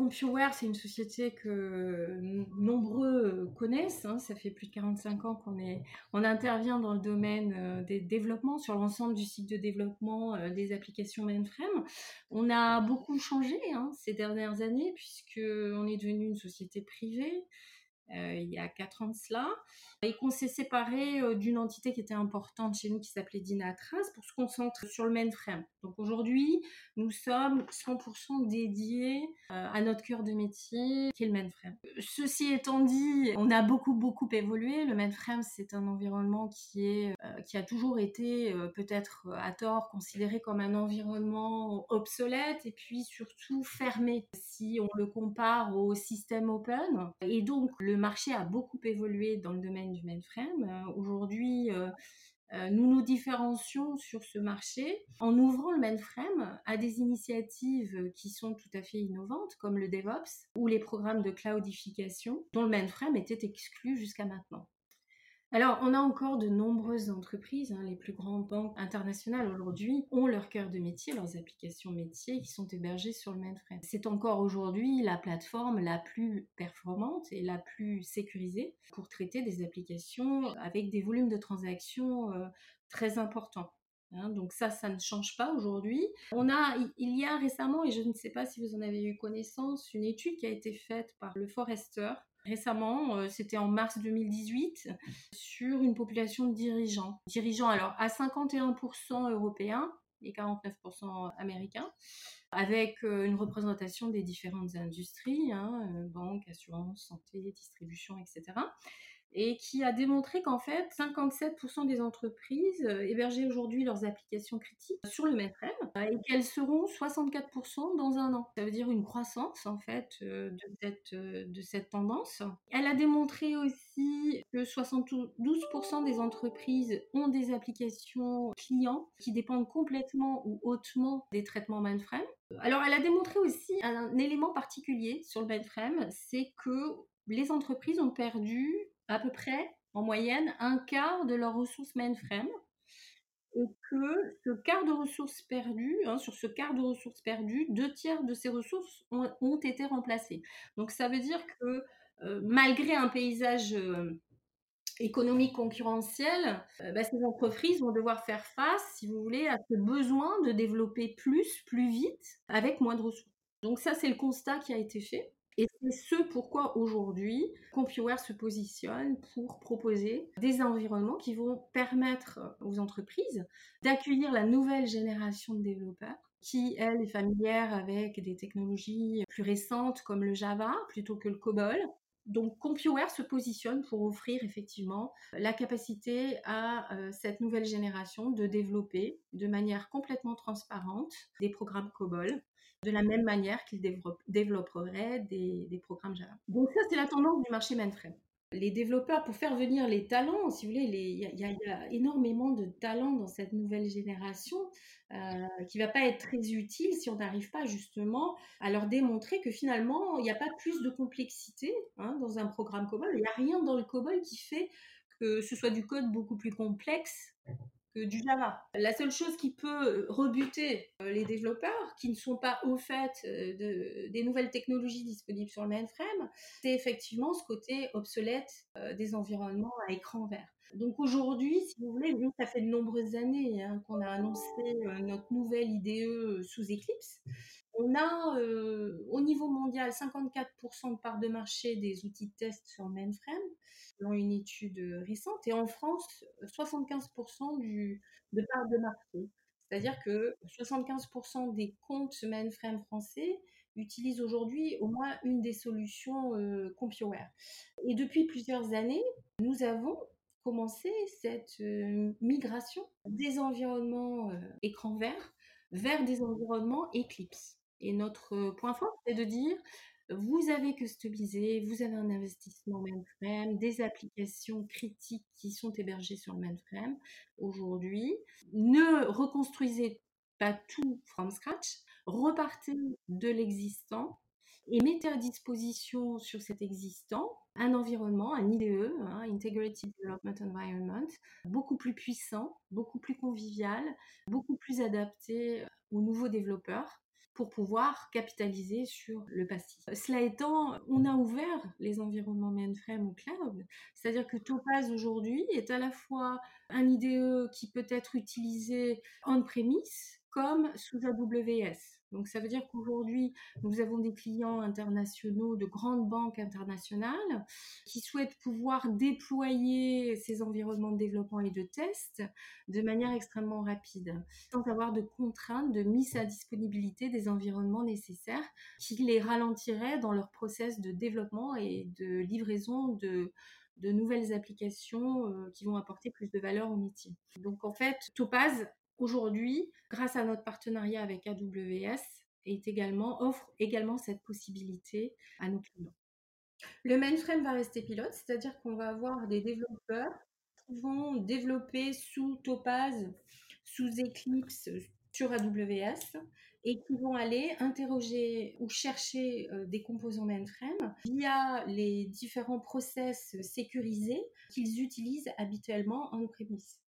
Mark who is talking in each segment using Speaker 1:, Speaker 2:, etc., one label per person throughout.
Speaker 1: CompuWare, c'est une société que nombreux connaissent. Hein. Ça fait plus de 45 ans qu'on est, on intervient dans le domaine euh, des développements sur l'ensemble du cycle de développement euh, des applications mainframe. On a beaucoup changé hein, ces dernières années puisque on est devenu une société privée. Euh, il y a quatre ans de cela, et qu'on s'est séparé euh, d'une entité qui était importante chez nous qui s'appelait Dynatras pour se concentrer sur le mainframe. Donc aujourd'hui, nous sommes 100% dédiés euh, à notre cœur de métier qui est le mainframe. Ceci étant dit, on a beaucoup beaucoup évolué. Le mainframe, c'est un environnement qui est qui a toujours été peut-être à tort considéré comme un environnement obsolète et puis surtout fermé si on le compare au système open. Et donc le marché a beaucoup évolué dans le domaine du mainframe. Euh, aujourd'hui, euh, euh, nous nous différencions sur ce marché en ouvrant le mainframe à des initiatives qui sont tout à fait innovantes, comme le DevOps ou les programmes de cloudification, dont le mainframe était exclu jusqu'à maintenant. Alors, on a encore de nombreuses entreprises, hein, les plus grandes banques internationales aujourd'hui ont leur cœur de métier, leurs applications métiers qui sont hébergées sur le mainframe. C'est encore aujourd'hui la plateforme la plus performante et la plus sécurisée pour traiter des applications avec des volumes de transactions euh, très importants. Hein. donc ça, ça ne change pas aujourd'hui. On a, il y a récemment, et je ne sais pas si vous en avez eu connaissance, une étude qui a été faite par le Forrester récemment, euh, c'était en mars 2018, sur une population de dirigeants. Dirigeants alors à 51% européens et 49% américains, avec euh, une représentation des différentes industries, hein, euh, banque, assurance, santé, distribution, etc et qui a démontré qu'en fait 57% des entreprises euh, hébergeaient aujourd'hui leurs applications critiques sur le mainframe euh, et qu'elles seront 64% dans un an. Ça veut dire une croissance en fait euh, de cette, de cette tendance. Elle a démontré aussi que 72% des entreprises ont des applications clients qui dépendent complètement ou hautement des traitements mainframe. Alors elle a démontré aussi un élément particulier sur le mainframe, c'est que les entreprises ont perdu à peu près, en moyenne, un quart de leurs ressources mainframe et que ce quart de ressources perdues, hein, sur ce quart de ressources perdues, deux tiers de ces ressources ont, été remplacées. Donc ça veut dire que euh, malgré un paysage économique concurrentiel, euh, bah, ces entreprises vont devoir faire face, si vous voulez, à ce besoin de développer plus, plus vite, avec moins de ressources. Donc ça, c'est le constat qui a été fait. Et c'est ce pourquoi aujourd'hui CompuWare se positionne pour proposer des environnements qui vont permettre aux entreprises d'accueillir la nouvelle génération de développeurs qui, elle, est familière avec des technologies plus récentes comme le Java plutôt que le COBOL. Donc CompuWare se positionne pour offrir effectivement la capacité à euh, cette nouvelle génération de développer de manière complètement transparente des programmes COBOL de la même manière qu'ils développeraient des, programmes Java. Donc ça, c'est la tendance du marché mainframe. Les développeurs, pour faire venir les talents, si vous voulez, il y, a énormément de talents dans cette nouvelle génération euh, qui va pas être très utile si on n'arrive pas justement à leur démontrer que finalement, il n'y a pas plus de complexité hein, dans un programme COBOL. Il n'y a rien dans le COBOL qui fait que ce soit du code beaucoup plus complexe que du Java. La seule chose qui peut rebuter euh, les développeurs qui ne sont pas au fait euh, de, des nouvelles technologies disponibles sur le mainframe, c'est effectivement ce côté obsolète euh, des environnements à écran vert. Donc aujourd'hui, si vous voulez, nous, ça fait de nombreuses années hein, qu'on a annoncé notre nouvelle IDE sous Eclipse. On a au niveau mondial 54% de part de marché des outils de test sur mainframe dans une étude récente, et en France, 75% du, de part de marché. C'est-à-dire que 75% des comptes mainframe français utilisent aujourd'hui au moins une des solutions euh, CompuWare. Et depuis plusieurs années, nous avons commencé cette euh, migration des environnements euh, écran vert vers des environnements Eclipse. Et notre point fort, c'est de dire, vous avez customisé, vous avez un investissement mainframe, des applications critiques qui sont hébergées sur le mainframe aujourd'hui. Ne reconstruisez pas tout from scratch, repartez de l'existant et mettez à disposition sur cet existant un environnement, un IDE, hein, Integrated Development Environment, beaucoup plus puissant, beaucoup plus convivial, beaucoup plus adapté aux nouveaux développeurs pour pouvoir capitaliser sur le passif. Cela étant, on a ouvert les environnements mainframe au cloud, c'est-à-dire que Topaz aujourd'hui est à la fois un IDE qui peut être utilisé on-premise comme sous AWS. Donc ça veut dire qu'aujourd'hui, nous avons des clients internationaux de grandes banques internationales qui souhaitent pouvoir déployer ces environnements de développement et de test de manière extrêmement rapide, sans avoir de contraintes de mise à disponibilité des environnements nécessaires qui les ralentiraient dans leur process de développement et de livraison de de nouvelles applications euh, qui vont apporter plus de valeur au métier. Donc en fait, Topaz aujourd'hui, grâce à notre partenariat avec AWS, offre également cette possibilité à nos clients. Le mainframe va rester pilote, c'est-à-dire qu'on va avoir des développeurs qui vont développer sous Topaz, sous Eclipse, sur AWS et qui vont aller interroger ou chercher euh, des composants mainframe via les différents process sécurisés qu'ils utilisent habituellement en premise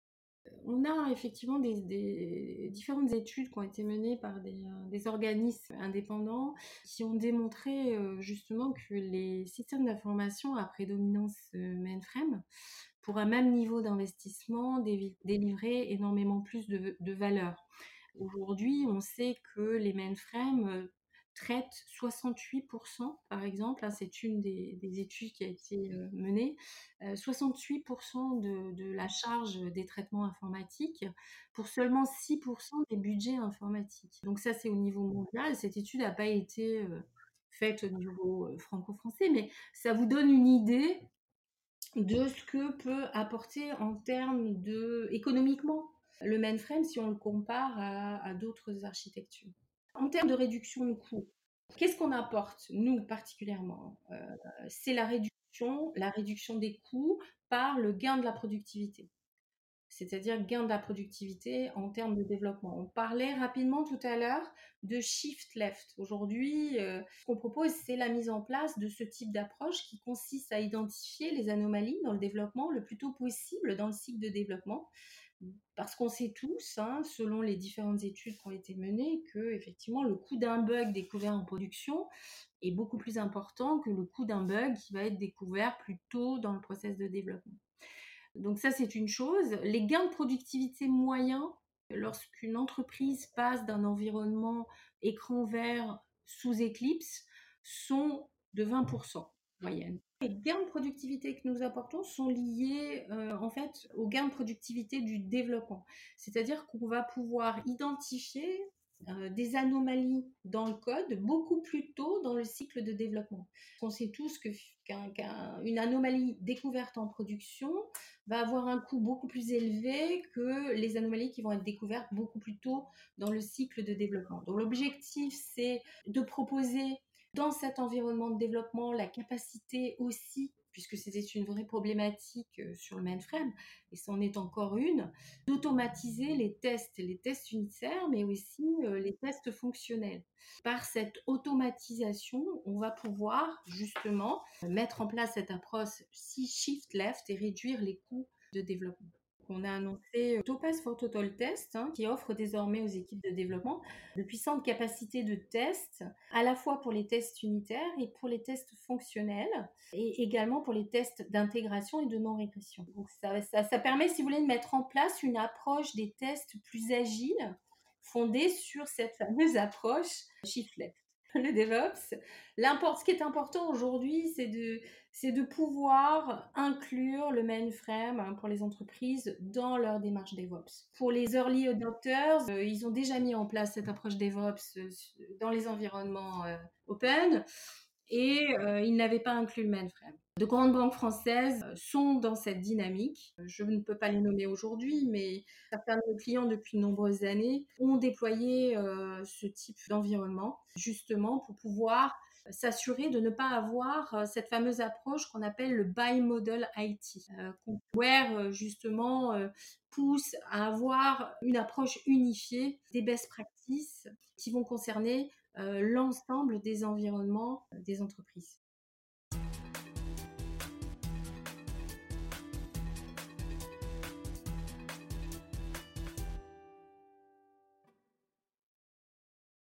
Speaker 1: on a effectivement des, différentes études qui ont été menées par des, euh, organismes indépendants qui ont démontré euh, justement que les systèmes d'information à prédominance euh, mainframe, pour un même niveau d'investissement, délivraient énormément plus de, de valeur. Aujourd'hui, on sait que les mainframes traite 68%, par exemple, hein, c'est une des, études qui a été euh, menée, 68% euh, de, la charge des traitements informatiques pour seulement 6% des budgets informatiques. Donc ça, c'est au niveau mondial. Cette étude n'a pas été euh, faite au niveau franco-français, mais ça vous donne une idée de ce que peut apporter en termes de économiquement le mainframe si on le compare à d'autres architectures. En termes de réduction de coûts, qu'est-ce qu'on apporte, nous particulièrement? Euh, C'est la réduction, la réduction des coûts par le gain de la productivité. C'est-à-dire gain de la productivité en termes de développement. On parlait rapidement tout à l'heure de shift left. Aujourd'hui, euh, ce qu'on propose, c'est la mise en place de ce type d'approche qui consiste à identifier les anomalies dans le développement le plus tôt possible dans le cycle de développement parce qu'on sait tous, hein, selon les différentes études qui ont été menées, que effectivement le coût d'un bug découvert en production est beaucoup plus important que le coût d'un bug qui va être découvert plus tôt dans le process de développement. Donc ça c'est une chose. Les gains de productivité moyens lorsqu'une entreprise passe d'un environnement écran vert sous Eclipse sont de 20% moyenne. Les gains de productivité que nous apportons sont liés euh, en fait aux gains de productivité du développement. C'est-à-dire qu'on va pouvoir identifier euh, des anomalies dans le code beaucoup plus tôt dans le cycle de développement. On sait tous qu'une anomalie découverte en production va avoir un coût beaucoup plus élevé que les anomalies qui vont être découvertes beaucoup plus tôt dans le cycle de développement. Donc l'objectif, c'est de proposer dans cet environnement de développement, la capacité aussi, puisque c'était une vraie problématique euh, sur le mainframe, et c'en est encore une, d'automatiser les tests, les tests unitaires, mais aussi euh, les tests fonctionnels. Par cette automatisation, on va pouvoir justement mettre en place cette approche si shift left et réduire les coûts de développement. On a annoncé euh, Topaz for Total Test, hein, qui offre désormais aux équipes de développement de puissantes capacités de test, à la fois pour les tests unitaires et pour les tests fonctionnels, et également pour les tests d'intégration et de non-régression. Donc ça, permet, si vous voulez, de mettre en place une approche des tests plus agile, fondée sur cette fameuse approche Shift Left. le DevOps. Ce qui est important aujourd'hui, c'est de, de pouvoir inclure le mainframe hein, pour les entreprises dans leur démarche DevOps. Pour les early adopters, euh, ils ont déjà mis en place cette approche DevOps euh, dans les environnements euh, open et ils n'avaient pas inclus le mainframe. De grandes banques françaises sont dans cette dynamique. Je ne peux pas les nommer aujourd'hui, mais certains de nos clients depuis de nombreuses années ont déployé ce type d'environnement justement pour pouvoir s'assurer de ne pas avoir cette fameuse approche qu'on appelle le buy model IT, where justement pousse à avoir une approche unifiée des best practices qui vont concerner l'ensemble des environnements des entreprises.